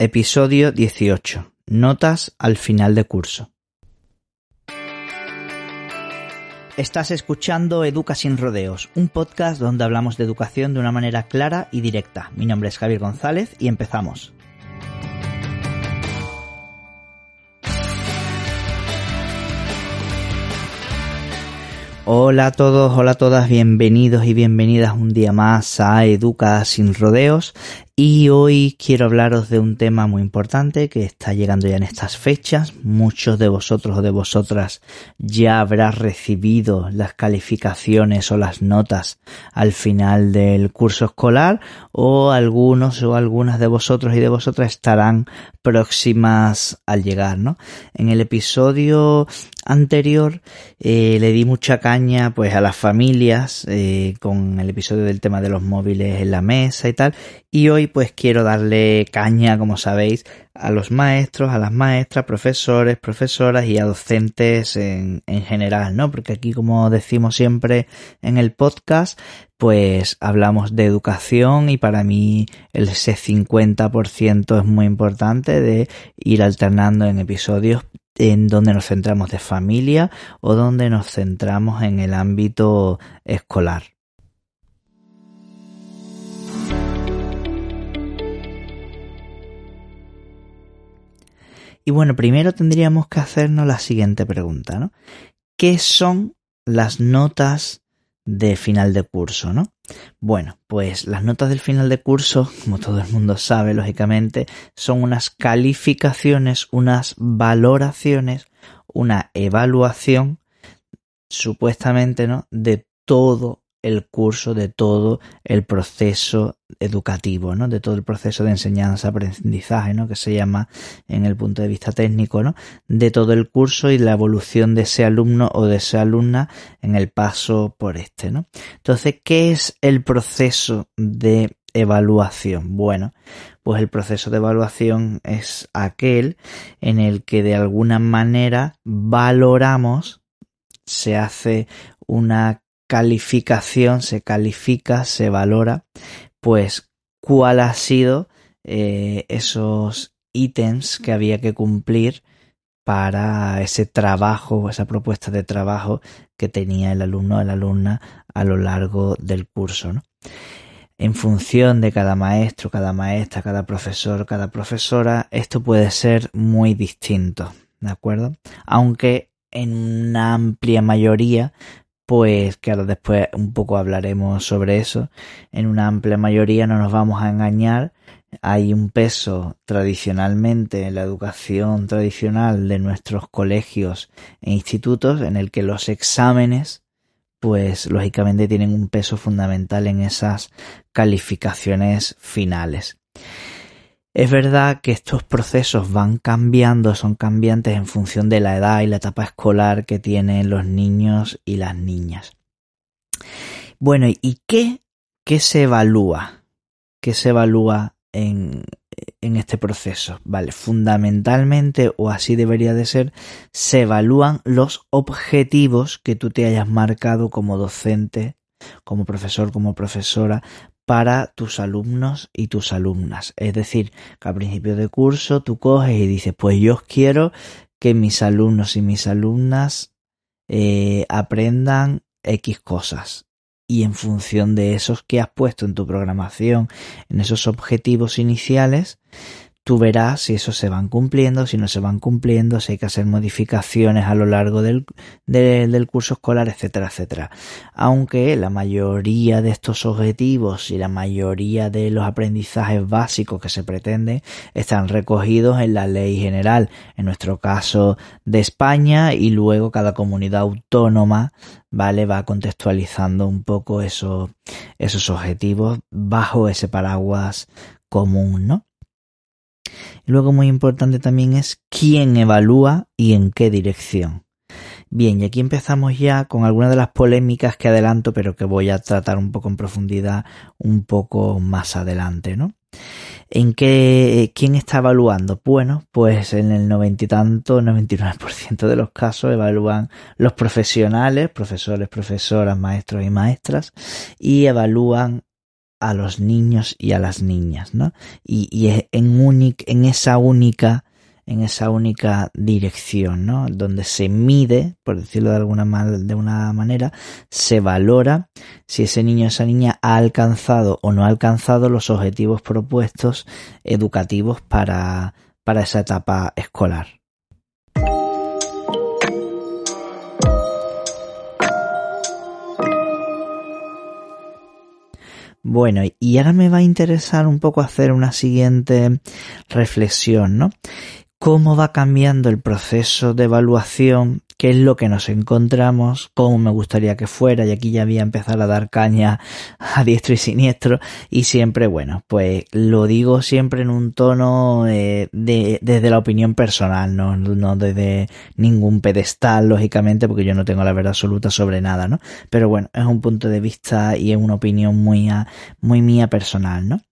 Episodio 18. Notas al final de curso. Estás escuchando Educa sin rodeos, un podcast donde hablamos de educación de una manera clara y directa. Mi nombre es Javier González y empezamos. Hola a todos, hola a todas, bienvenidos y bienvenidas un día más a Educa sin rodeos y hoy quiero hablaros de un tema muy importante que está llegando ya en estas fechas. Muchos de vosotros o de vosotras ya habrás recibido las calificaciones o las notas al final del curso escolar o algunos o algunas de vosotros y de vosotras estarán próximas al llegar, ¿no? En el episodio anterior eh, le di mucha caña pues a las familias eh, con el episodio del tema de los móviles en la mesa y tal y hoy pues quiero darle caña como sabéis a los maestros, a las maestras, profesores, profesoras y a docentes en, en general, ¿no? Porque aquí como decimos siempre en el podcast pues hablamos de educación y para mí el ese 50% es muy importante de ir alternando en episodios en donde nos centramos de familia o donde nos centramos en el ámbito escolar. Y bueno, primero tendríamos que hacernos la siguiente pregunta, ¿no? ¿Qué son las notas de final de curso, ¿no? Bueno, pues las notas del final de curso, como todo el mundo sabe, lógicamente, son unas calificaciones, unas valoraciones, una evaluación, supuestamente, ¿no? De todo el curso, de todo el proceso educativo, ¿no? De todo el proceso de enseñanza, aprendizaje, ¿no? Que se llama en el punto de vista técnico, ¿no? De todo el curso y la evolución de ese alumno o de esa alumna en el paso por este, ¿no? Entonces, ¿qué es el proceso de evaluación? Bueno, pues el proceso de evaluación es aquel en el que de alguna manera valoramos, se hace una calificación, se califica, se valora, pues cuál ha sido eh, esos ítems que había que cumplir para ese trabajo o esa propuesta de trabajo que tenía el alumno o la alumna a lo largo del curso. ¿no? En función de cada maestro, cada maestra, cada profesor, cada profesora, esto puede ser muy distinto, ¿de acuerdo? Aunque en una amplia mayoría pues que ahora después un poco hablaremos sobre eso. En una amplia mayoría no nos vamos a engañar. Hay un peso tradicionalmente en la educación tradicional de nuestros colegios e institutos en el que los exámenes pues lógicamente tienen un peso fundamental en esas calificaciones finales. Es verdad que estos procesos van cambiando, son cambiantes en función de la edad y la etapa escolar que tienen los niños y las niñas. Bueno, ¿y qué, qué se evalúa? ¿Qué se evalúa en, en este proceso? Vale, fundamentalmente, o así debería de ser, se evalúan los objetivos que tú te hayas marcado como docente, como profesor, como profesora, para tus alumnos y tus alumnas. Es decir, que a principio de curso tú coges y dices, pues yo quiero que mis alumnos y mis alumnas eh, aprendan X cosas. Y en función de esos que has puesto en tu programación, en esos objetivos iniciales, tú verás si esos se van cumpliendo, si no se van cumpliendo, si hay que hacer modificaciones a lo largo del, del curso escolar, etcétera, etcétera. Aunque la mayoría de estos objetivos y la mayoría de los aprendizajes básicos que se pretenden están recogidos en la ley general, en nuestro caso de España, y luego cada comunidad autónoma ¿vale? Va contextualizando un poco esos, esos objetivos bajo ese paraguas común, ¿no? Luego muy importante también es quién evalúa y en qué dirección. Bien, y aquí empezamos ya con algunas de las polémicas que adelanto, pero que voy a tratar un poco en profundidad un poco más adelante, ¿no? ¿En qué, quién está evaluando? Bueno, pues en el noventa y tanto, 99% de los casos evalúan los profesionales, profesores, profesoras, maestros y maestras, y evalúan a los niños y a las niñas, ¿no? Y, y en, en esa única en esa única dirección, ¿no? Donde se mide, por decirlo de alguna de una manera, se valora si ese niño o esa niña ha alcanzado o no ha alcanzado los objetivos propuestos educativos para, para esa etapa escolar. Bueno, y ahora me va a interesar un poco hacer una siguiente reflexión, ¿no? Cómo va cambiando el proceso de evaluación, qué es lo que nos encontramos, cómo me gustaría que fuera, y aquí ya voy a empezar a dar caña a diestro y siniestro, y siempre, bueno, pues lo digo siempre en un tono eh, de, desde la opinión personal, no, no desde ningún pedestal, lógicamente, porque yo no tengo la verdad absoluta sobre nada, ¿no? Pero bueno, es un punto de vista y es una opinión muy, muy mía personal, ¿no?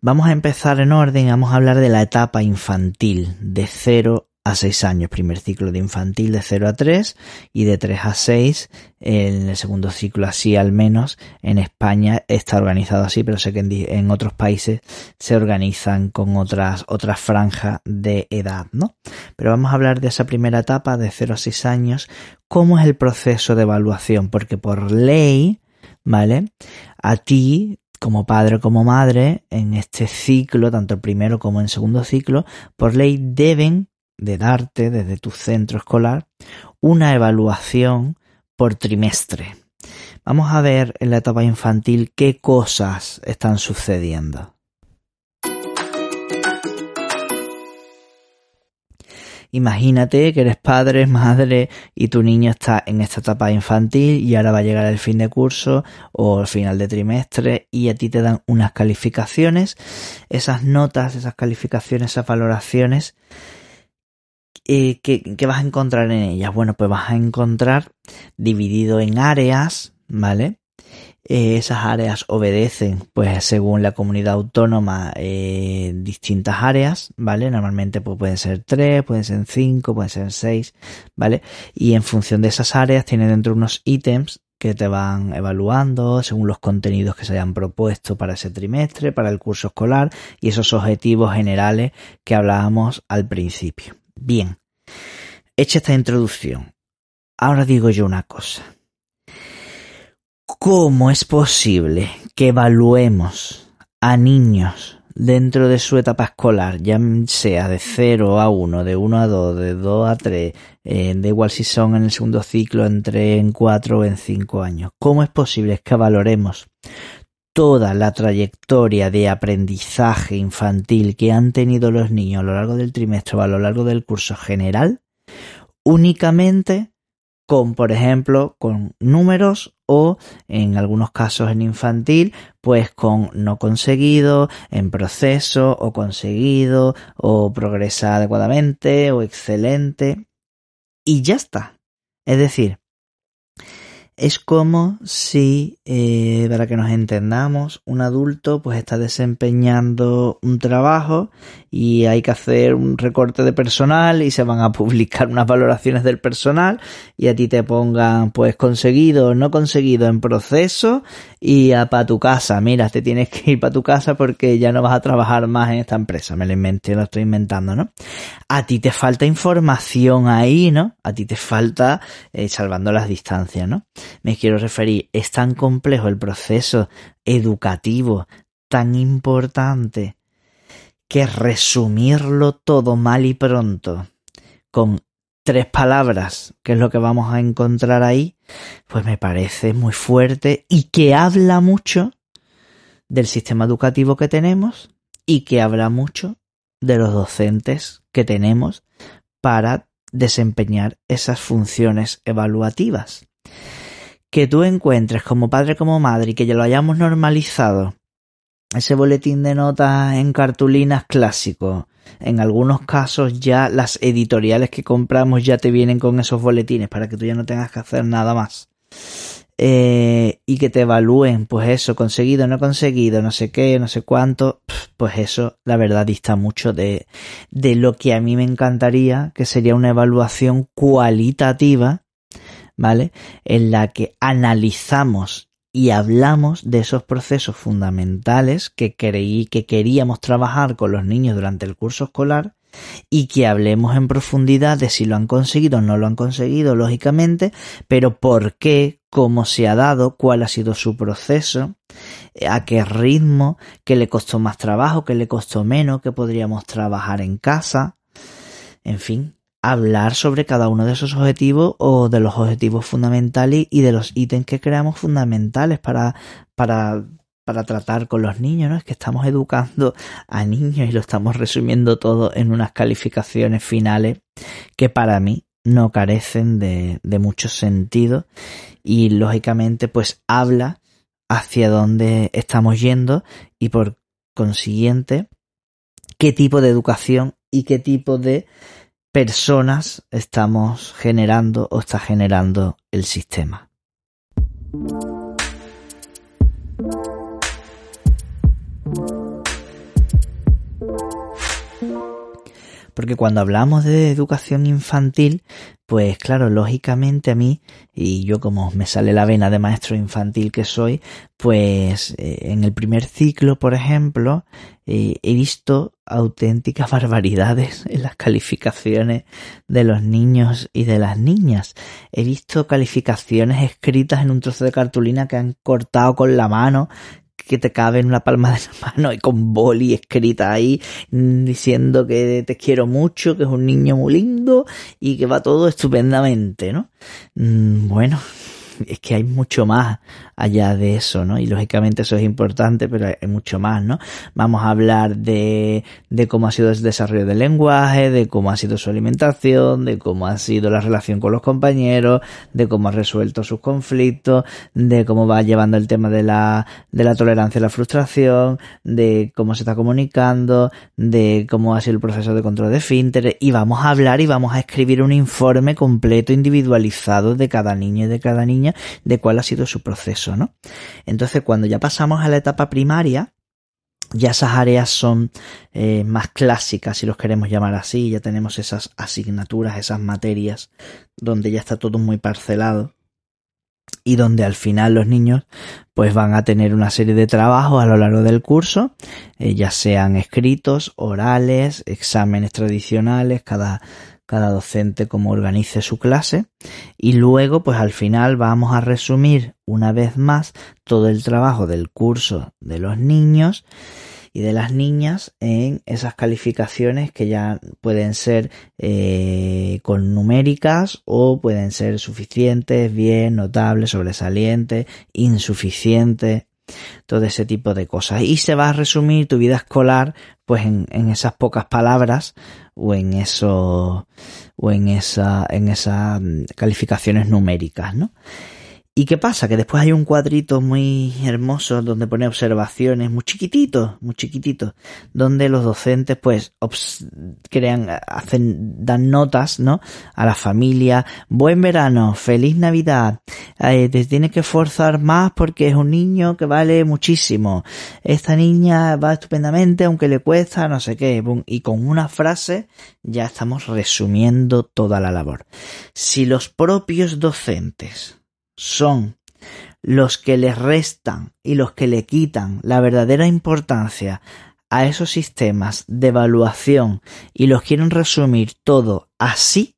Vamos a empezar en orden, vamos a hablar de la etapa infantil, de 0 a 6 años, primer ciclo de infantil de 0 a 3 y de 3 a 6 en el segundo ciclo así al menos en España está organizado así pero sé que en, otros países se organizan con otras otras franjas de edad no pero vamos a hablar de esa primera etapa de 0 a 6 años cómo es el proceso de evaluación porque por ley vale a ti como padre como madre, en este ciclo, tanto el primero como en el segundo ciclo, por ley deben de darte desde tu centro escolar una evaluación por trimestre. Vamos a ver en la etapa infantil qué cosas están sucediendo. Imagínate que eres padre, madre y tu niño está en esta etapa infantil y ahora va a llegar el fin de curso o el final de trimestre y a ti te dan unas calificaciones. Esas notas, esas calificaciones, esas valoraciones eh, ¿qué, ¿qué, vas a encontrar en ellas? Bueno, pues vas a encontrar dividido en áreas, ¿vale? Eh, esas áreas obedecen, pues según la comunidad autónoma, eh, distintas áreas, ¿vale? Normalmente pues, pueden ser tres, pueden ser cinco, pueden ser seis, ¿vale? Y en función de esas áreas tiene dentro unos ítems que te van evaluando según los contenidos que se hayan propuesto para ese trimestre, para el curso escolar y esos objetivos generales que hablábamos al principio. Bien, hecha esta introducción, ahora digo yo una cosa. ¿Cómo es posible que evaluemos a niños dentro de su etapa escolar, ya sea de 0 a 1, de 1 a 2, de 2 a 3, eh, da igual si son en el segundo ciclo, en 3, en 4 o en 5 años? ¿Cómo es posible que valoremos toda la trayectoria de aprendizaje infantil que han tenido los niños a lo largo del trimestre o a lo largo del curso general únicamente con, por ejemplo, con números o en algunos casos en infantil, pues con no conseguido, en proceso o conseguido o progresa adecuadamente o excelente y ya está. Es decir, es como si, eh, para que nos entendamos, un adulto pues está desempeñando un trabajo y hay que hacer un recorte de personal y se van a publicar unas valoraciones del personal y a ti te pongan pues conseguido o no conseguido en proceso y a para tu casa, mira, te tienes que ir para tu casa porque ya no vas a trabajar más en esta empresa, me lo inventé, lo estoy inventando, ¿no? A ti te falta información ahí, ¿no? A ti te falta eh, salvando las distancias, ¿no? Me quiero referir, es tan complejo el proceso educativo, tan importante, que resumirlo todo mal y pronto con tres palabras, que es lo que vamos a encontrar ahí, pues me parece muy fuerte y que habla mucho del sistema educativo que tenemos y que habla mucho de los docentes que tenemos para desempeñar esas funciones evaluativas. Que tú encuentres como padre como madre y que ya lo hayamos normalizado ese boletín de notas en cartulinas clásico. En algunos casos ya las editoriales que compramos ya te vienen con esos boletines para que tú ya no tengas que hacer nada más. Eh, y que te evalúen, pues eso, conseguido, no conseguido, no sé qué, no sé cuánto, pues eso, la verdad, dista mucho de, de lo que a mí me encantaría, que sería una evaluación cualitativa, ¿vale? En la que analizamos y hablamos de esos procesos fundamentales que creí que queríamos trabajar con los niños durante el curso escolar y que hablemos en profundidad de si lo han conseguido o no lo han conseguido, lógicamente, pero por qué, cómo se ha dado, cuál ha sido su proceso, a qué ritmo, qué le costó más trabajo, qué le costó menos, qué podríamos trabajar en casa, en fin, hablar sobre cada uno de esos objetivos o de los objetivos fundamentales y de los ítems que creamos fundamentales para, para para tratar con los niños, ¿no? Es que estamos educando a niños y lo estamos resumiendo todo en unas calificaciones finales que para mí no carecen de, de mucho sentido y lógicamente pues habla hacia dónde estamos yendo y por consiguiente qué tipo de educación y qué tipo de personas estamos generando o está generando el sistema. Porque cuando hablamos de educación infantil, pues claro, lógicamente a mí, y yo como me sale la vena de maestro infantil que soy, pues eh, en el primer ciclo, por ejemplo, eh, he visto auténticas barbaridades en las calificaciones de los niños y de las niñas. He visto calificaciones escritas en un trozo de cartulina que han cortado con la mano, que te cabe en una palma de la mano y con boli escrita ahí mm, diciendo que te quiero mucho, que es un niño muy lindo y que va todo estupendamente, ¿no? Mm, bueno, es que hay mucho más allá de eso, ¿no? Y lógicamente eso es importante, pero hay mucho más, ¿no? Vamos a hablar de, de cómo ha sido el desarrollo del lenguaje, de cómo ha sido su alimentación, de cómo ha sido la relación con los compañeros, de cómo ha resuelto sus conflictos, de cómo va llevando el tema de la, de la tolerancia y la frustración, de cómo se está comunicando, de cómo ha sido el proceso de control de finter, y vamos a hablar y vamos a escribir un informe completo, individualizado de cada niño y de cada niña, de cuál ha sido su proceso. ¿no? Entonces, cuando ya pasamos a la etapa primaria, ya esas áreas son eh, más clásicas, si los queremos llamar así, ya tenemos esas asignaturas, esas materias, donde ya está todo muy parcelado y donde al final los niños pues van a tener una serie de trabajos a lo largo del curso, eh, ya sean escritos, orales, exámenes tradicionales, cada cada docente cómo organice su clase y luego pues al final vamos a resumir una vez más todo el trabajo del curso de los niños y de las niñas en esas calificaciones que ya pueden ser eh, con numéricas o pueden ser suficientes, bien, notables, sobresalientes, insuficientes, todo ese tipo de cosas. Y se va a resumir tu vida escolar pues en, en esas pocas palabras o en eso o en esa en esas mm, calificaciones numéricas, ¿no? ¿Y qué pasa? Que después hay un cuadrito muy hermoso donde pone observaciones, muy chiquititos, muy chiquititos, donde los docentes pues crean, hacen, dan notas, ¿no? A la familia, buen verano, feliz Navidad, eh, te tienes que esforzar más porque es un niño que vale muchísimo, esta niña va estupendamente aunque le cuesta no sé qué, y con una frase ya estamos resumiendo toda la labor. Si los propios docentes son los que les restan y los que le quitan la verdadera importancia a esos sistemas de evaluación y los quieren resumir todo así,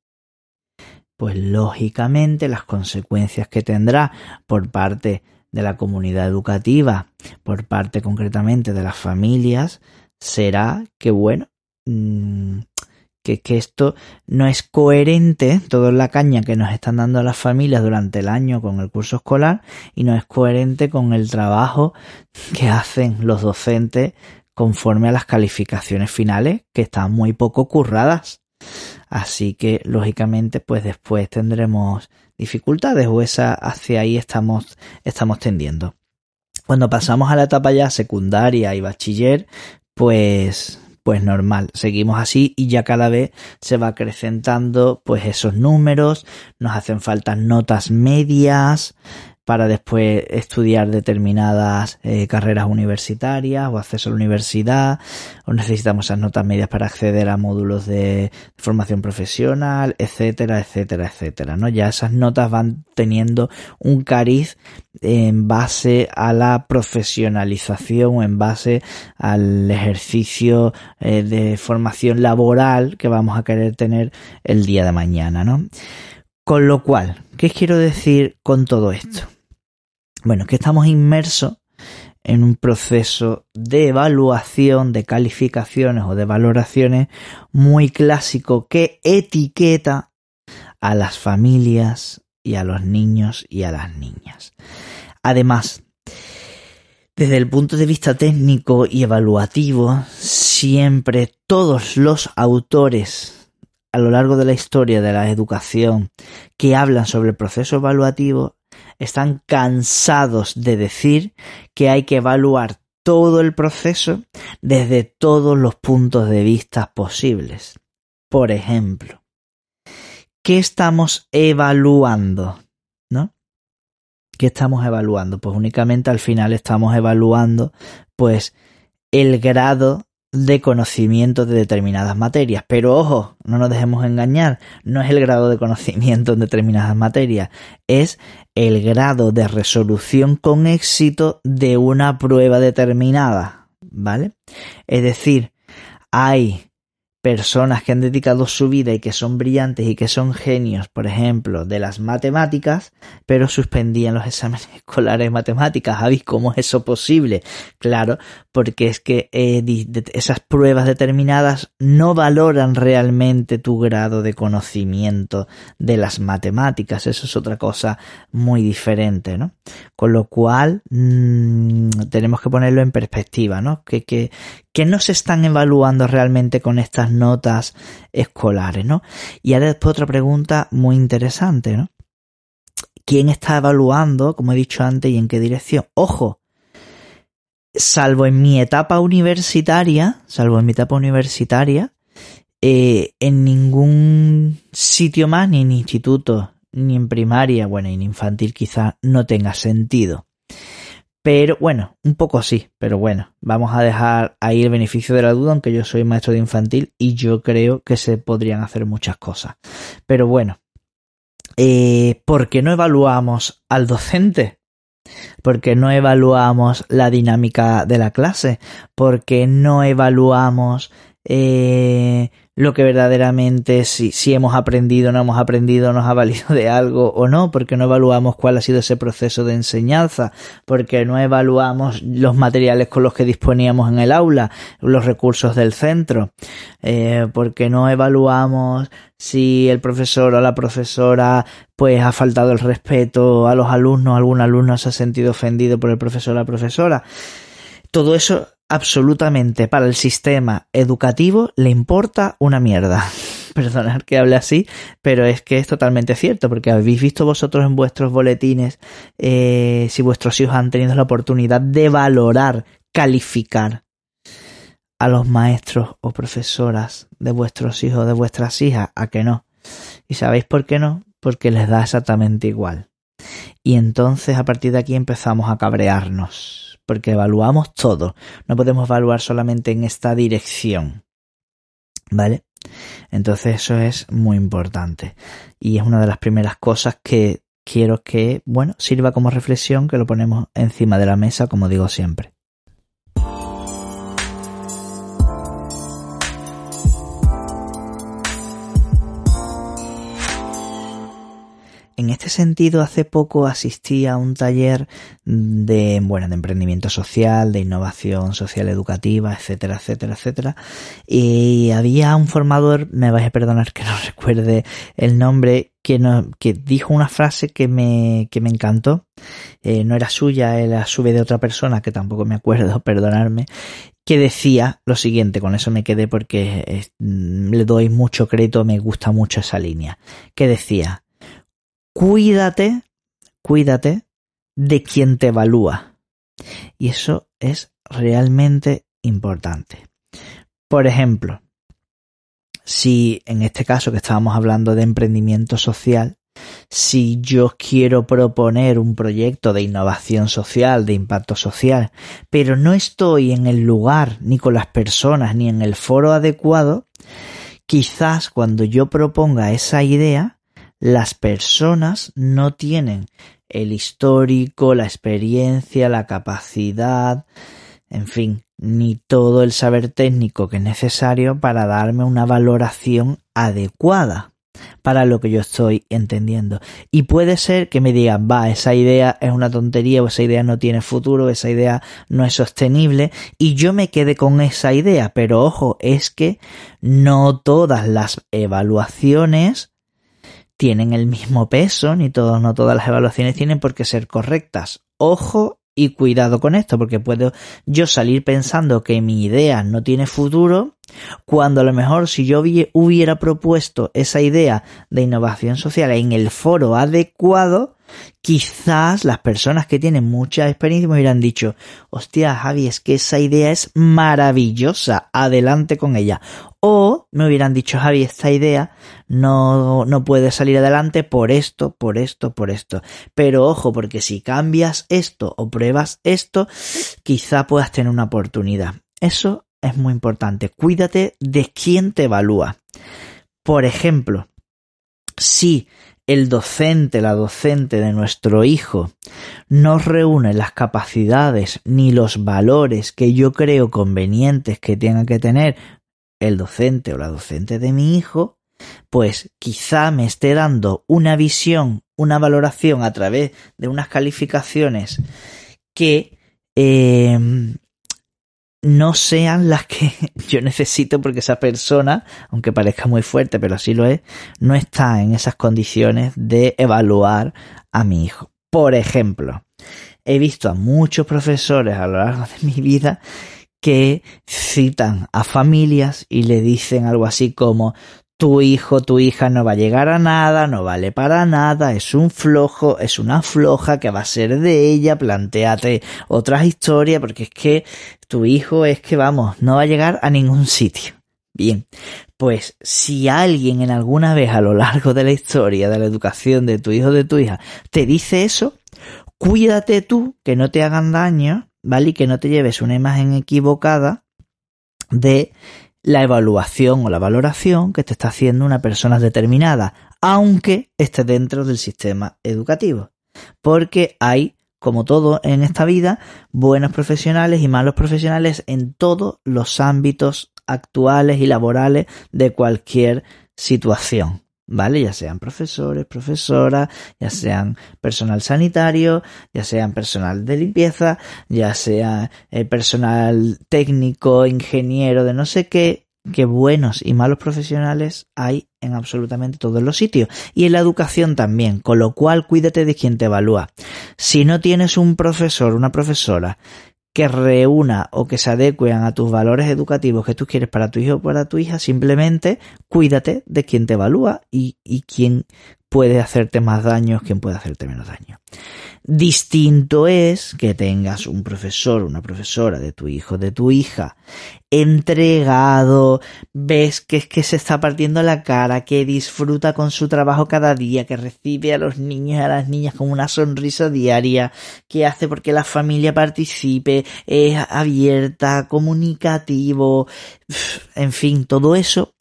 pues lógicamente las consecuencias que tendrá por parte de la comunidad educativa, por parte concretamente de las familias, será que bueno, mm, que, esto no es coherente, toda la caña que nos están dando las familias durante el año con el curso escolar y no es coherente con el trabajo que hacen los docentes conforme a las calificaciones finales que están muy poco curradas. Así que lógicamente pues después tendremos dificultades o esa hacia ahí estamos estamos tendiendo. Cuando pasamos a la etapa ya secundaria y bachiller, pues pues normal, seguimos así y ya cada vez se va acrecentando pues esos números, nos hacen falta notas medias, para después estudiar determinadas eh, carreras universitarias o acceso a la universidad, o necesitamos esas notas medias para acceder a módulos de, formación profesional, etcétera, etcétera, etcétera, ¿no? Ya esas notas van teniendo un cariz en base a la profesionalización o en base al ejercicio eh, de formación laboral que vamos a querer tener el día de mañana, ¿no? Con lo cual, ¿qué quiero decir con todo esto? Bueno, que estamos inmersos en un proceso de evaluación, de calificaciones o de valoraciones muy clásico que etiqueta a las familias y a los niños y a las niñas. Además, desde el punto de vista técnico y evaluativo, siempre todos los autores a lo largo de la historia de la educación que hablan sobre el proceso evaluativo están cansados de decir que hay que evaluar todo el proceso desde todos los puntos de vista posibles. Por ejemplo, ¿qué estamos evaluando? ¿No? ¿Qué estamos evaluando? Pues únicamente al final estamos evaluando pues el grado de conocimiento de determinadas materias. Pero ojo, no nos dejemos engañar, no es el grado de conocimiento en determinadas materias, es el grado de resolución con éxito de una prueba determinada. ¿Vale? Es decir, hay personas que han dedicado su vida y que son brillantes y que son genios, por ejemplo, de las matemáticas, pero suspendían los exámenes escolares de matemáticas. ¿Sabéis cómo es eso posible? Claro, porque es que eh, esas pruebas determinadas no valoran realmente tu grado de conocimiento de las matemáticas. Eso es otra cosa muy diferente, ¿no? Con lo cual, mmm, tenemos que ponerlo en perspectiva, ¿no? Que, que, que no se están evaluando realmente con estas notas escolares, ¿no? Y ahora después otra pregunta muy interesante, ¿no? ¿Quién está evaluando, como he dicho antes, y en qué dirección? Ojo, salvo en mi etapa universitaria, salvo en mi etapa universitaria, eh, en ningún sitio más, ni en instituto, ni en primaria, bueno, en infantil quizá no tenga sentido. Pero bueno, un poco sí, pero bueno, vamos a dejar ahí el beneficio de la duda, aunque yo soy maestro de infantil y yo creo que se podrían hacer muchas cosas. Pero bueno, eh, ¿por qué no evaluamos al docente? ¿Por qué no evaluamos la dinámica de la clase? ¿Por qué no evaluamos eh, lo que verdaderamente si, si hemos aprendido, no hemos aprendido, nos ha valido de algo o no, porque no evaluamos cuál ha sido ese proceso de enseñanza, porque no evaluamos los materiales con los que disponíamos en el aula, los recursos del centro, eh, porque no evaluamos si el profesor o la profesora pues ha faltado el respeto a los alumnos, algún alumno se ha sentido ofendido por el profesor o la profesora. Todo eso absolutamente para el sistema educativo le importa una mierda. Perdonad que hable así, pero es que es totalmente cierto, porque habéis visto vosotros en vuestros boletines eh, si vuestros hijos han tenido la oportunidad de valorar, calificar a los maestros o profesoras de vuestros hijos, de vuestras hijas, a que no. ¿Y sabéis por qué no? Porque les da exactamente igual. Y entonces a partir de aquí empezamos a cabrearnos porque evaluamos todo. No podemos evaluar solamente en esta dirección. ¿Vale? Entonces eso es muy importante. Y es una de las primeras cosas que quiero que, bueno, sirva como reflexión, que lo ponemos encima de la mesa, como digo siempre. En este sentido, hace poco asistí a un taller de, bueno, de emprendimiento social, de innovación social educativa, etcétera, etcétera, etcétera. Y había un formador, me vais a perdonar que no recuerde el nombre, que, no, que dijo una frase que me, que me encantó. Eh, no era suya, era sube de otra persona, que tampoco me acuerdo, perdonarme, que decía lo siguiente, con eso me quedé porque le doy mucho crédito, me gusta mucho esa línea, que decía, cuídate, cuídate de quien te evalúa. Y eso es realmente importante. Por ejemplo, si en este caso que estábamos hablando de emprendimiento social, si yo quiero proponer un proyecto de innovación social, de impacto social, pero no estoy en el lugar, ni con las personas, ni en el foro adecuado, quizás cuando yo proponga esa idea, las personas no tienen el histórico, la experiencia, la capacidad, en fin, ni todo el saber técnico que es necesario para darme una valoración adecuada para lo que yo estoy entendiendo. Y puede ser que me digan, va, esa idea es una tontería o esa idea no tiene futuro, esa idea no es sostenible y yo me quede con esa idea. Pero ojo, es que no todas las evaluaciones tienen el mismo peso, ni todos, no todas las evaluaciones tienen por qué ser correctas. Ojo y cuidado con esto, porque puedo yo salir pensando que mi idea no tiene futuro, cuando a lo mejor si yo hubiera propuesto esa idea de innovación social en el foro adecuado, quizás las personas que tienen mucha experiencia me hubieran dicho, hostia Javi, es que esa idea es maravillosa, adelante con ella. O me hubieran dicho, Javi, esta idea no, no puede salir adelante por esto, por esto, por esto. Pero ojo, porque si cambias esto o pruebas esto, quizá puedas tener una oportunidad. Eso es muy importante. Cuídate de quién te evalúa. Por ejemplo, si el docente, la docente de nuestro hijo no reúne las capacidades ni los valores que yo creo convenientes que tenga que tener el docente o la docente de mi hijo, pues quizá me esté dando una visión, una valoración a través de unas calificaciones que eh, no sean las que yo necesito porque esa persona, aunque parezca muy fuerte, pero así lo es, no está en esas condiciones de evaluar a mi hijo. Por ejemplo, he visto a muchos profesores a lo largo de mi vida que citan a familias y le dicen algo así como tu hijo, tu hija no va a llegar a nada, no vale para nada, es un flojo, es una floja que va a ser de ella, planteate otras historias porque es que tu hijo es que vamos, no va a llegar a ningún sitio. Bien, pues si alguien en alguna vez a lo largo de la historia de la educación de tu hijo o de tu hija te dice eso, cuídate tú que no te hagan daño ¿vale? Y que no te lleves una imagen equivocada de la evaluación o la valoración que te está haciendo una persona determinada, aunque esté dentro del sistema educativo. Porque hay, como todo en esta vida, buenos profesionales y malos profesionales en todos los ámbitos actuales y laborales de cualquier situación. ¿Vale? Ya sean profesores, profesoras, ya sean personal sanitario, ya sean personal de limpieza, ya sea eh, personal técnico, ingeniero de no sé qué, que buenos y malos profesionales hay en absolutamente todos los sitios y en la educación también, con lo cual cuídate de quien te evalúa. Si no tienes un profesor, una profesora que reúna o que se adecuen a tus valores educativos que tú quieres para tu hijo o para tu hija, simplemente cuídate de quien te evalúa y, y quién puede hacerte más daño, quién puede hacerte menos daño. Distinto es que tengas un profesor, una profesora de tu hijo, de tu hija, entregado, ves que es que se está partiendo la cara, que disfruta con su trabajo cada día, que recibe a los niños y a las niñas con una sonrisa diaria, que hace porque la familia participe, es abierta, comunicativo, en fin, todo eso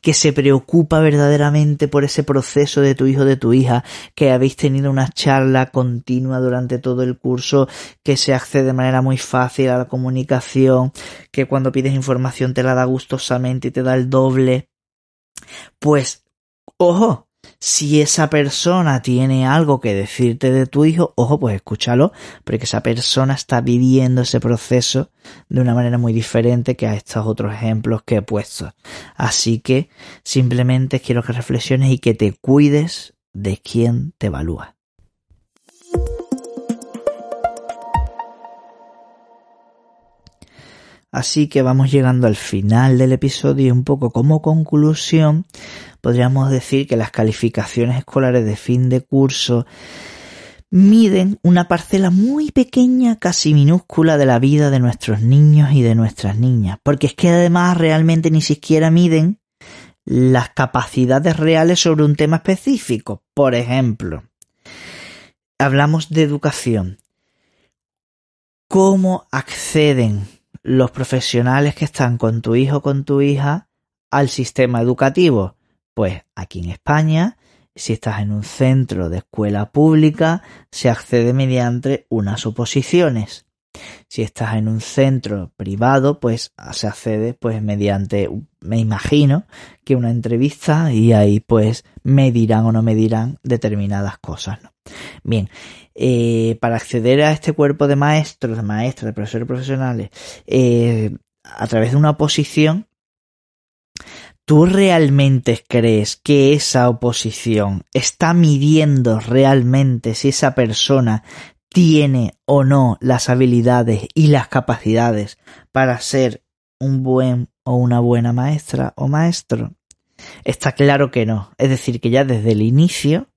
que se preocupa verdaderamente por ese proceso de tu hijo, de tu hija, que habéis tenido una charla continua durante todo el curso, que se accede de manera muy fácil a la comunicación, que cuando pides información te la da gustosamente y te da el doble. Pues, ojo, si esa persona tiene algo que decirte de tu hijo, ojo, pues escúchalo, porque esa persona está viviendo ese proceso de una manera muy diferente que a estos otros ejemplos que he puesto. Así que simplemente quiero que reflexiones y que te cuides de quien te evalúa. Así que vamos llegando al final del episodio y un poco como conclusión podríamos decir que las calificaciones escolares de fin de curso miden una parcela muy pequeña, casi minúscula de la vida de nuestros niños y de nuestras niñas, porque es que además realmente ni siquiera miden las capacidades reales sobre un tema específico. Por ejemplo, hablamos de educación. ¿Cómo acceden los profesionales que están con tu hijo o con tu hija al sistema educativo? Pues aquí en España, si estás en un centro de escuela pública, se accede mediante unas oposiciones. Si estás en un centro privado, pues se accede pues mediante, me imagino, que una entrevista y ahí pues me dirán o no me dirán determinadas cosas. ¿no? Bien, eh, para acceder a este cuerpo de maestros, de maestras, de profesores profesionales, eh, a través de una oposición, ¿tú realmente crees que esa oposición está midiendo realmente si esa persona tiene o no las habilidades y las capacidades para ser un buen o una buena maestra o maestro? Está claro que no. Es decir, que ya desde el inicio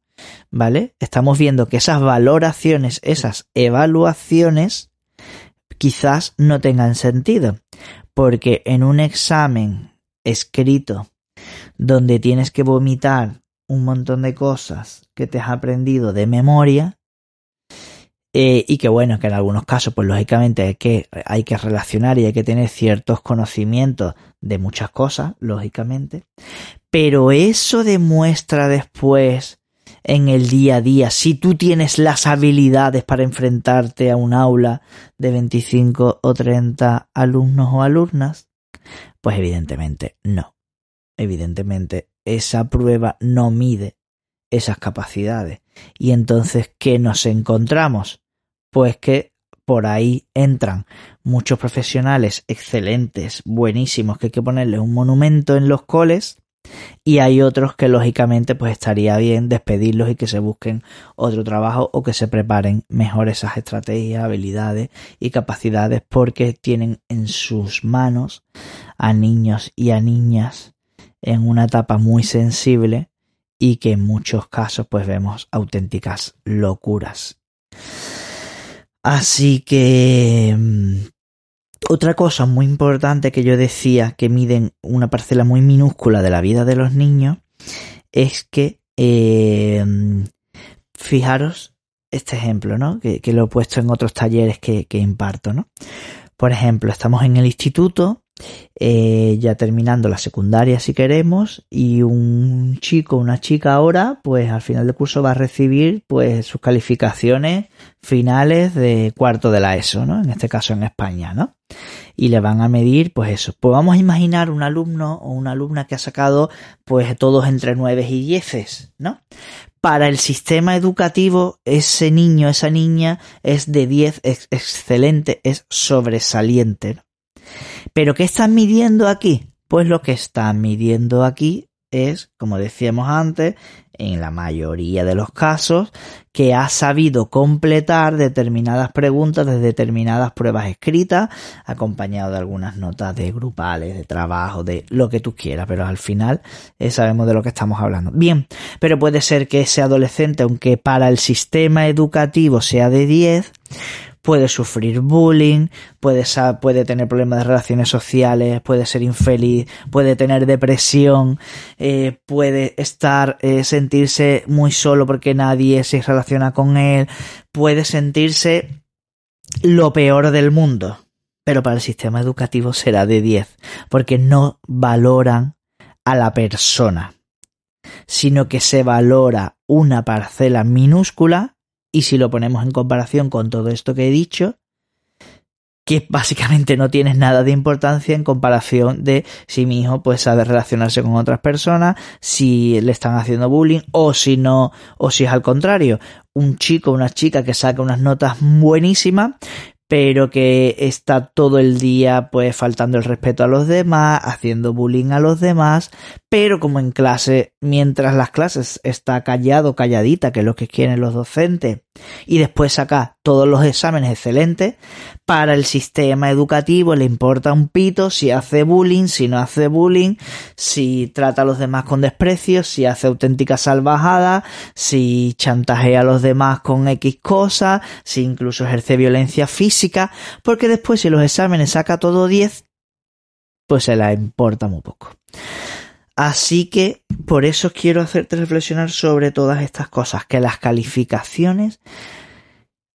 ¿vale? Estamos viendo que esas valoraciones, esas evaluaciones, quizás no tengan sentido, porque en un examen escrito donde tienes que vomitar un montón de cosas que te has aprendido de memoria, eh, y que bueno, que en algunos casos, pues lógicamente hay que, hay que relacionar y hay que tener ciertos conocimientos de muchas cosas, lógicamente, pero eso demuestra después en el día a día, si tú tienes las habilidades para enfrentarte a un aula de 25 o 30 alumnos o alumnas, pues evidentemente no. Evidentemente esa prueba no mide esas capacidades. Y entonces, ¿qué nos encontramos? Pues que por ahí entran muchos profesionales excelentes, buenísimos, que hay que ponerles un monumento en los coles, y hay otros que lógicamente pues estaría bien despedirlos y que se busquen otro trabajo o que se preparen mejor esas estrategias, habilidades y capacidades porque tienen en sus manos a niños y a niñas en una etapa muy sensible y que en muchos casos pues vemos auténticas locuras. Así que mm, otra cosa muy importante que yo decía que miden una parcela muy minúscula de la vida de los niños es que eh, fijaros este ejemplo, ¿no? Que, lo he puesto en otros talleres que, que imparto, ¿no? Por ejemplo, estamos en el instituto eh, ya terminando la secundaria si queremos y un chico una chica ahora pues al final del curso va a recibir pues sus calificaciones finales de cuarto de la ESO no en este caso en España no y le van a medir pues eso. Pues vamos a imaginar un alumno o una alumna que ha sacado pues todos entre nueve y dieces no para el sistema educativo ese niño esa niña es de 10 es excelente es sobresaliente. Pero ¿qué están midiendo aquí? Pues lo que están midiendo aquí es, como decíamos antes, en la mayoría de los casos, que ha sabido completar determinadas preguntas de determinadas pruebas escritas, acompañado de algunas notas de grupales, de trabajo, de lo que tú quieras, pero al final eh, sabemos de lo que estamos hablando. Bien, pero puede ser que ese adolescente, aunque para el sistema educativo sea de 10, puede sufrir bullying, puede, puede tener problemas de relaciones sociales, puede ser infeliz, puede tener depresión, eh, puede estar, eh, sentirse muy solo porque nadie se relaciona con él, puede sentirse lo peor del mundo. Pero para el sistema educativo será de 10, porque no valoran a la persona, sino que se valora una parcela minúscula y si lo ponemos en comparación con todo esto que he dicho, que básicamente no tiene nada de importancia en comparación de si mi hijo puede sabe relacionarse con otras personas, si le están haciendo bullying o si no, o si es al contrario, un chico, una chica que saca unas notas buenísimas, pero que está todo el día pues faltando el respeto a los demás, haciendo bullying a los demás, pero como en clase, mientras las clases está callado, calladita, que es lo que quieren los docentes, Y después saca todos los exámenes excelentes para el sistema educativo, le importa un pito si hace bullying, si no hace bullying, si trata a los demás con desprecio, si hace auténtica salvajada, si chantajea a los demás con X cosas, si incluso ejerce violencia física, porque después si los exámenes saca todo 10, pues se la importa muy poco. Así que por eso quiero hacerte reflexionar sobre todas estas cosas, que las calificaciones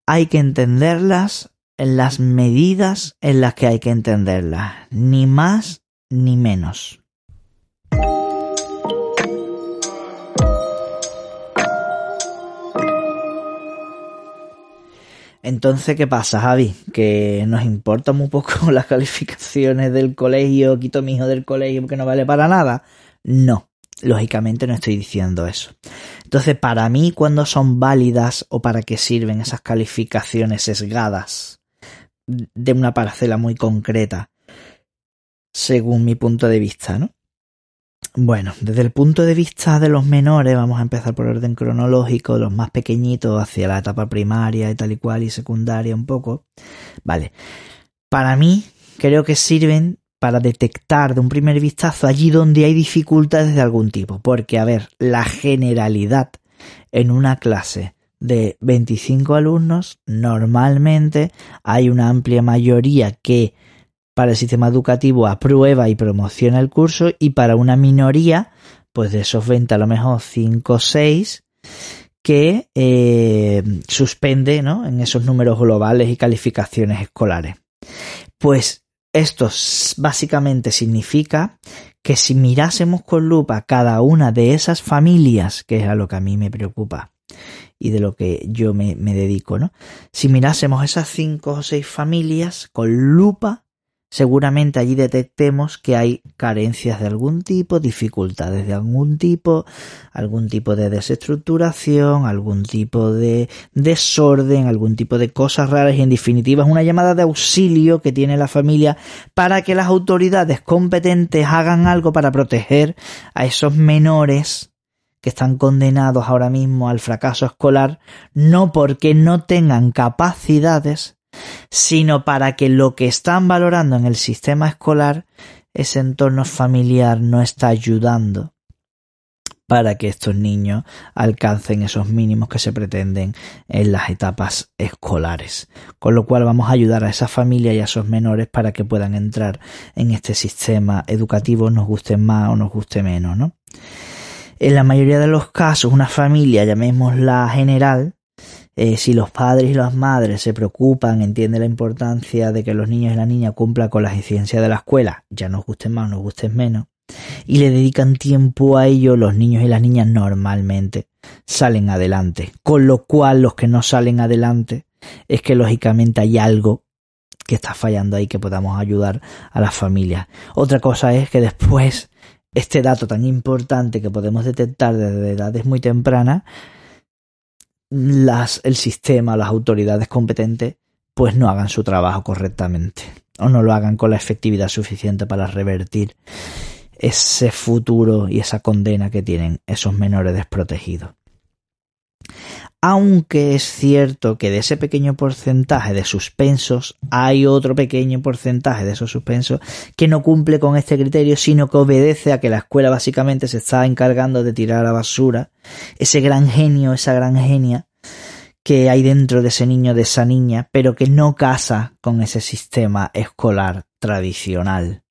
hay que entenderlas en las medidas en las que hay que entenderlas, ni más ni menos. Entonces, ¿qué pasa, Javi? Que nos importa muy poco las calificaciones del colegio, quito mi hijo del colegio porque no vale para nada. No, lógicamente no estoy diciendo eso. Entonces, para mí, ¿cuándo son válidas o para qué sirven esas calificaciones sesgadas de una parcela muy concreta? Según mi punto de vista, ¿no? Bueno, desde el punto de vista de los menores, vamos a empezar por orden cronológico, los más pequeñitos hacia la etapa primaria y tal y cual y secundaria un poco. Vale. Para mí, creo que sirven para detectar de un primer vistazo allí donde hay dificultades de algún tipo. Porque, a ver, la generalidad en una clase de 25 alumnos, normalmente hay una amplia mayoría que para el sistema educativo aprueba y promociona el curso y para una minoría, pues de esos 20 a lo mejor 5 o 6 que eh, suspende ¿no? en esos números globales y calificaciones escolares. Pues esto básicamente significa que si mirásemos con lupa cada una de esas familias, que es a lo que a mí me preocupa y de lo que yo me, me dedico, ¿no? Si mirásemos esas cinco o seis familias con lupa, seguramente allí detectemos que hay carencias de algún tipo, dificultades de algún tipo, algún tipo de desestructuración, algún tipo de desorden, algún tipo de cosas raras y en definitiva es una llamada de auxilio que tiene la familia para que las autoridades competentes hagan algo para proteger a esos menores que están condenados ahora mismo al fracaso escolar, no porque no tengan capacidades, sino para que lo que están valorando en el sistema escolar, ese entorno familiar no está ayudando para que estos niños alcancen esos mínimos que se pretenden en las etapas escolares. Con lo cual vamos a ayudar a esa familia y a esos menores para que puedan entrar en este sistema educativo, nos guste más o nos guste menos, ¿no? En la mayoría de los casos, una familia, llamémosla general, eh, si los padres y las madres se preocupan, entienden la importancia de que los niños y la niña cumplan con las exigencias de la escuela, ya nos gusten más o nos gusten menos, y le dedican tiempo a ello, los niños y las niñas normalmente salen adelante. Con lo cual los que no salen adelante es que lógicamente hay algo que está fallando ahí que podamos ayudar a las familias. Otra cosa es que después este dato tan importante que podemos detectar desde edades muy tempranas las, el sistema, las autoridades competentes, pues no hagan su trabajo correctamente o no lo hagan con la efectividad suficiente para revertir ese futuro y esa condena que tienen esos menores desprotegidos. Aunque es cierto que de ese pequeño porcentaje de suspensos hay otro pequeño porcentaje de esos suspensos que no cumple con este criterio, sino que obedece a que la escuela básicamente se está encargando de tirar a la basura ese gran genio, esa gran genia que hay dentro de ese niño, de esa niña, pero que no casa con ese sistema escolar tradicional.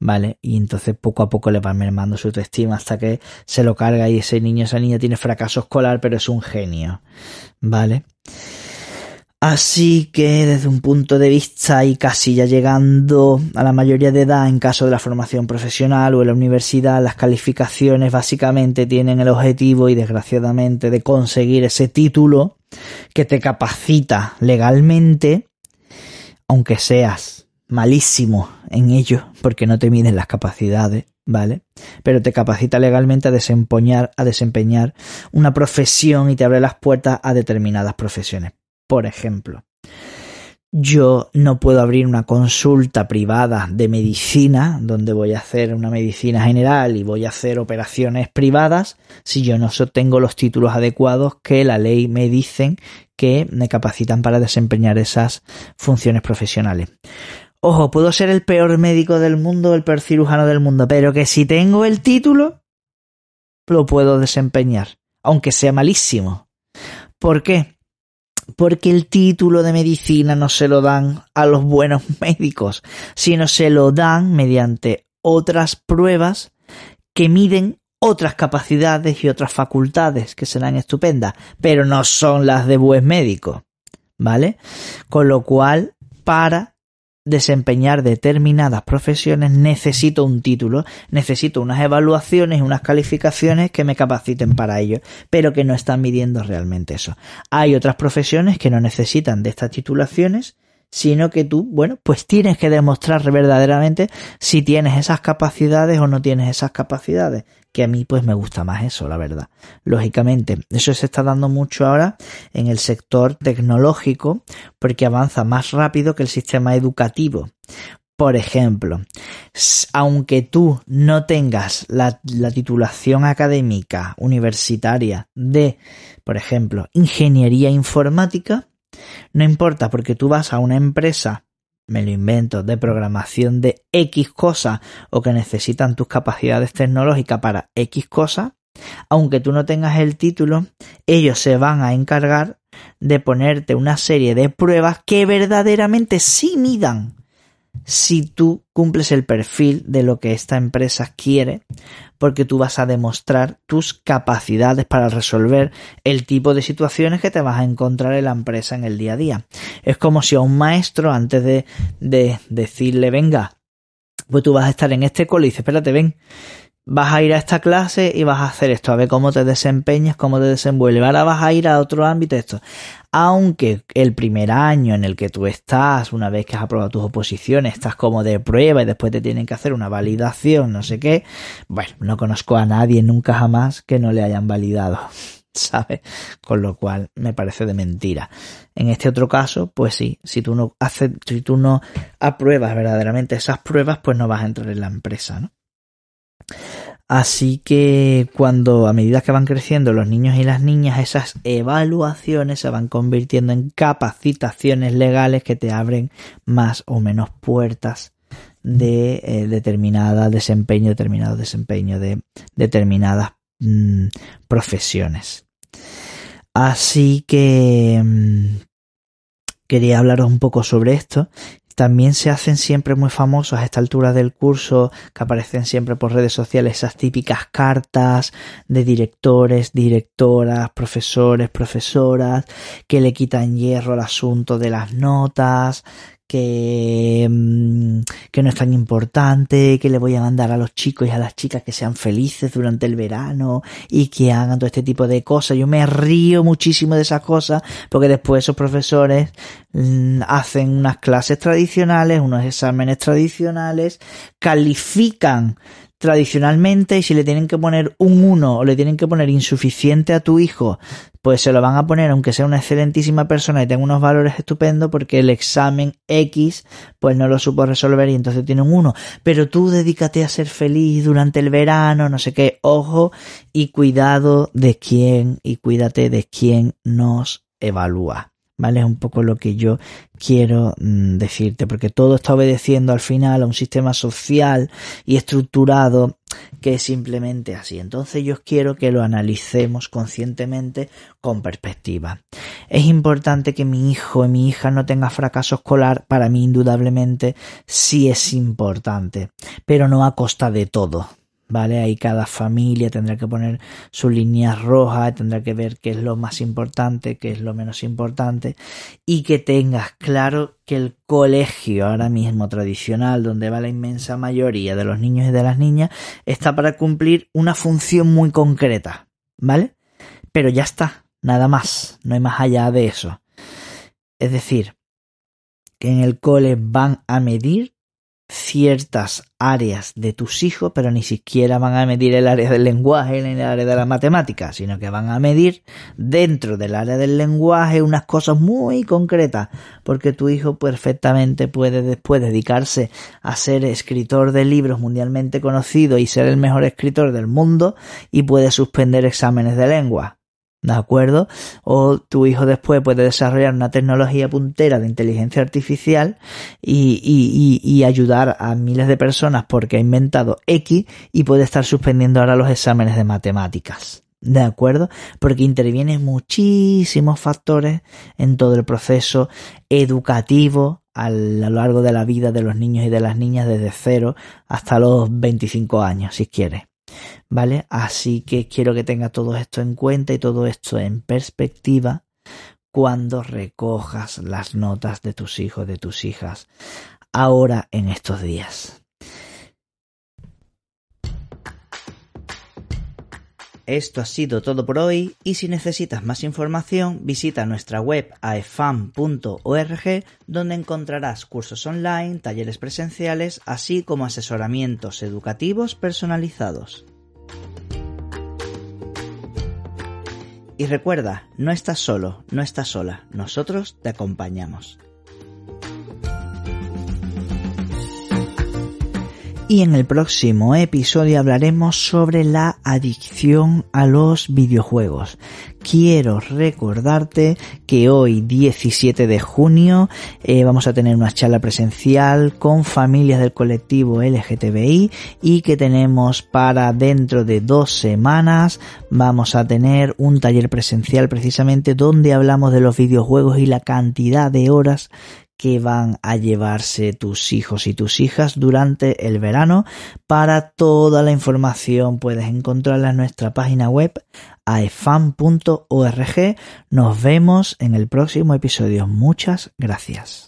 ¿Vale? Y entonces poco a poco le va mermando su autoestima hasta que se lo carga y ese niño, esa niña tiene fracaso escolar, pero es un genio, ¿vale? Así que desde un punto de vista y casi ya llegando a la mayoría de edad en caso de la formación profesional o en la universidad, las calificaciones básicamente tienen el objetivo y desgraciadamente de conseguir ese título que te capacita legalmente, aunque seas malísimo en ello porque no te miden las capacidades, ¿vale? Pero te capacita legalmente a desempeñar, a desempeñar una profesión y te abre las puertas a determinadas profesiones. Por ejemplo, yo no puedo abrir una consulta privada de medicina donde voy a hacer una medicina general y voy a hacer operaciones privadas si yo no tengo los títulos adecuados que la ley me dicen que me capacitan para desempeñar esas funciones profesionales. Ojo, puedo ser el peor médico del mundo, el peor cirujano del mundo, pero que si tengo el título, lo puedo desempeñar, aunque sea malísimo. ¿Por qué? porque el título de medicina no se lo dan a los buenos médicos, sino se lo dan mediante otras pruebas que miden otras capacidades y otras facultades que serán estupendas, pero no son las de buen médico, ¿vale? Con lo cual, para desempeñar determinadas profesiones necesito un título, necesito unas evaluaciones, unas calificaciones que me capaciten para ello, pero que no están midiendo realmente eso. Hay otras profesiones que no necesitan de estas titulaciones, sino que tú, bueno, pues tienes que demostrar verdaderamente si tienes esas capacidades o no tienes esas capacidades que a mí pues me gusta más eso, la verdad. Lógicamente, eso se está dando mucho ahora en el sector tecnológico porque avanza más rápido que el sistema educativo. Por ejemplo, aunque tú no tengas la, la, titulación académica universitaria de, por ejemplo, ingeniería informática, no importa porque tú vas a una empresa me lo invento, de programación de X cosa o que necesitan tus capacidades tecnológicas para X cosa, aunque tú no tengas el título, ellos se van a encargar de ponerte una serie de pruebas que verdaderamente sí midan si tú cumples el perfil de lo que esta empresa quiere, porque tú vas a demostrar tus capacidades para resolver el tipo de situaciones que te vas a encontrar en la empresa en el día a día. Es como si a un maestro, antes de, de decirle, venga, pues tú vas a estar en este cole y dices, espérate, ven, vas a ir a esta clase y vas a hacer esto, a ver cómo te desempeñas, cómo te desenvuelves. Ahora vas a ir a otro ámbito, esto. Aunque el primer año en el que tú estás, una vez que has aprobado tus oposiciones, estás como de prueba y después te tienen que hacer una validación, no sé qué. Bueno, no conozco a nadie nunca jamás que no le hayan validado. ¿sabes? Con lo cual me parece de mentira. En este otro caso, pues sí, si tú no haces, si tú no apruebas verdaderamente esas pruebas, pues no vas a entrar en la empresa, ¿no? Así que cuando a medida que van creciendo los niños y las niñas, esas evaluaciones se van convirtiendo en capacitaciones legales que te abren más o menos puertas de eh, determinada desempeño, determinado desempeño de determinadas mm, profesiones. Así que mm, quería hablaros un poco sobre esto también se hacen siempre muy famosos a esta altura del curso, que aparecen siempre por redes sociales, esas típicas cartas de directores, directoras, profesores, profesoras, que le quitan hierro al asunto de las notas, que, mm, que no es tan importante, que le voy a mandar a los chicos y a las chicas que sean felices durante el verano y que hagan todo este tipo de cosas. Yo me río muchísimo de esas cosas porque después esos profesores mm, hacen unas clases tradicionales, unos exámenes tradicionales, califican tradicionalmente si le tienen que poner un 1 o le tienen que poner insuficiente a tu hijo, pues se lo van a poner aunque sea una excelentísima persona y tenga unos valores estupendos porque el examen X pues no lo supo resolver y entonces tiene un 1. Pero tú dedícate a ser feliz durante el verano, no sé qué, ojo y cuidado de quién y cuídate de quién nos evalúa. ¿Vale? Es un poco lo que yo quiero mm, decirte, porque todo está obedeciendo al final a un sistema social y estructurado que es simplemente así. Entonces yo quiero que lo analicemos conscientemente con perspectiva. Es importante que mi hijo y mi hija no tenga fracaso escolar, para mí indudablemente sí es importante, pero no a costa de todo. ¿Vale? Ahí cada familia tendrá que poner sus líneas rojas, tendrá que ver qué es lo más importante, qué es lo menos importante y que tengas claro que el colegio ahora mismo tradicional, donde va la inmensa mayoría de los niños y de las niñas, está para cumplir una función muy concreta, ¿vale? Pero ya está, nada más, no hay más allá de eso. Es decir, que en el cole van a medir ciertas áreas de tus hijos, pero ni siquiera van a medir el área del lenguaje ni el área de la matemática, sino que van a medir dentro del área del lenguaje unas cosas muy concretas, porque tu hijo perfectamente puede después dedicarse a ser escritor de libros mundialmente conocido y ser el mejor escritor del mundo y puede suspender exámenes de lengua. ¿De acuerdo? O tu hijo después puede desarrollar una tecnología puntera de inteligencia artificial y, y, y, ayudar a miles de personas porque ha inventado X y puede estar suspendiendo ahora los exámenes de matemáticas. ¿De acuerdo? Porque intervienen muchísimos factores en todo el proceso educativo a lo largo de la vida de los niños y de las niñas desde cero hasta los 25 años, si quieres. ¿Vale? Así que quiero que tenga todo esto en cuenta y todo esto en perspectiva cuando recojas las notas de tus hijos, de tus hijas, ahora en estos días. Esto ha sido todo por hoy y si necesitas más información visita nuestra web aefam.org donde encontrarás cursos online, talleres presenciales, así como asesoramientos educativos personalizados. Y recuerda, no estás solo, no estás sola, nosotros te acompañamos. Y en el próximo episodio hablaremos sobre la adicción a los videojuegos. Quiero recordarte que hoy 17 de junio eh, vamos a tener una charla presencial con familias del colectivo LGTBI y que tenemos para dentro de dos semanas vamos a tener un taller presencial precisamente donde hablamos de los videojuegos y la cantidad de horas que van a llevarse tus hijos y tus hijas durante el verano. Para toda la información puedes encontrarla en nuestra página web aefan.org. Nos vemos en el próximo episodio. Muchas gracias.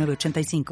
85